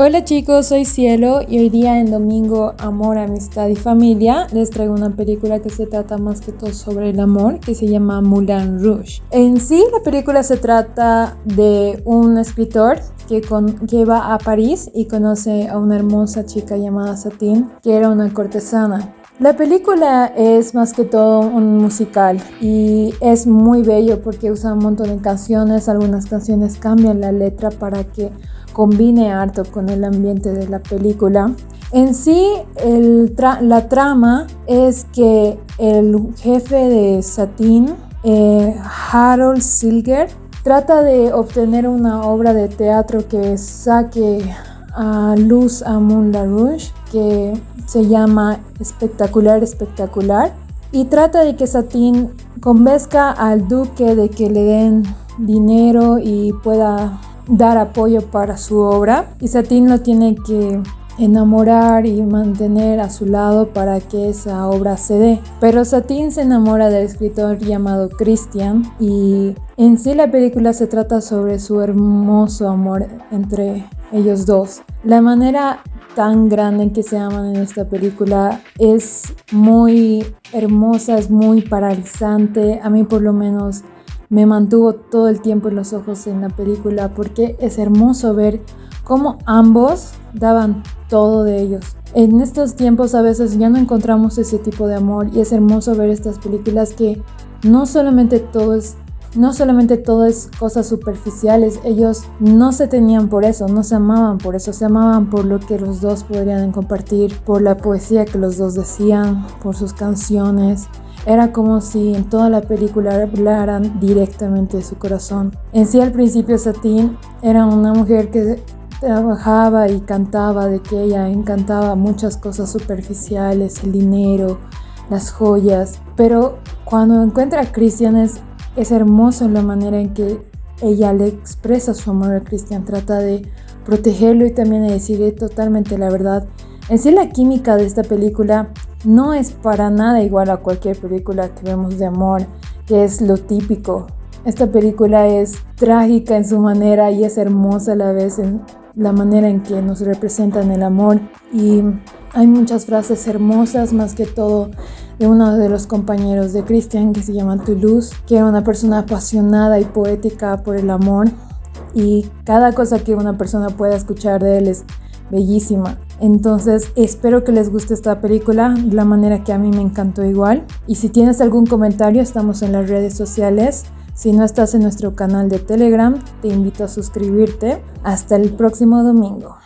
Hola chicos, soy Cielo y hoy día en Domingo Amor, Amistad y Familia les traigo una película que se trata más que todo sobre el amor que se llama Moulin Rouge. En sí la película se trata de un escritor que, que va a París y conoce a una hermosa chica llamada Satine que era una cortesana. La película es más que todo un musical y es muy bello porque usa un montón de canciones, algunas canciones cambian la letra para que combine harto con el ambiente de la película. En sí, la trama es que el jefe de Satin, eh, Harold Silger, trata de obtener una obra de teatro que saque a luz a Moulin Rouge, que se llama Espectacular, Espectacular, y trata de que Satin convenzca al duque de que le den dinero y pueda dar apoyo para su obra y Satín lo tiene que enamorar y mantener a su lado para que esa obra se dé. Pero Satín se enamora del escritor llamado Christian y en sí la película se trata sobre su hermoso amor entre ellos dos. La manera tan grande en que se aman en esta película es muy hermosa, es muy paralizante. A mí por lo menos me mantuvo todo el tiempo los ojos en la película porque es hermoso ver cómo ambos daban todo de ellos. En estos tiempos a veces ya no encontramos ese tipo de amor y es hermoso ver estas películas que no solamente todo es no solamente todo es cosas superficiales, ellos no se tenían por eso, no se amaban por eso, se amaban por lo que los dos podrían compartir, por la poesía que los dos decían, por sus canciones, era como si en toda la película hablaran directamente de su corazón. En sí al principio Satine era una mujer que trabajaba y cantaba de que ella encantaba muchas cosas superficiales, el dinero, las joyas, pero cuando encuentra a Christian es, es hermoso la manera en que ella le expresa su amor a Christian, trata de protegerlo y también de decirle totalmente la verdad. En sí la química de esta película no es para nada igual a cualquier película que vemos de amor, que es lo típico. Esta película es trágica en su manera y es hermosa a la vez en la manera en que nos representan el amor. Y hay muchas frases hermosas, más que todo de uno de los compañeros de Christian que se llama Toulouse, que era una persona apasionada y poética por el amor. Y cada cosa que una persona pueda escuchar de él es bellísima. Entonces espero que les guste esta película de la manera que a mí me encantó igual. Y si tienes algún comentario, estamos en las redes sociales. Si no estás en nuestro canal de Telegram, te invito a suscribirte. Hasta el próximo domingo.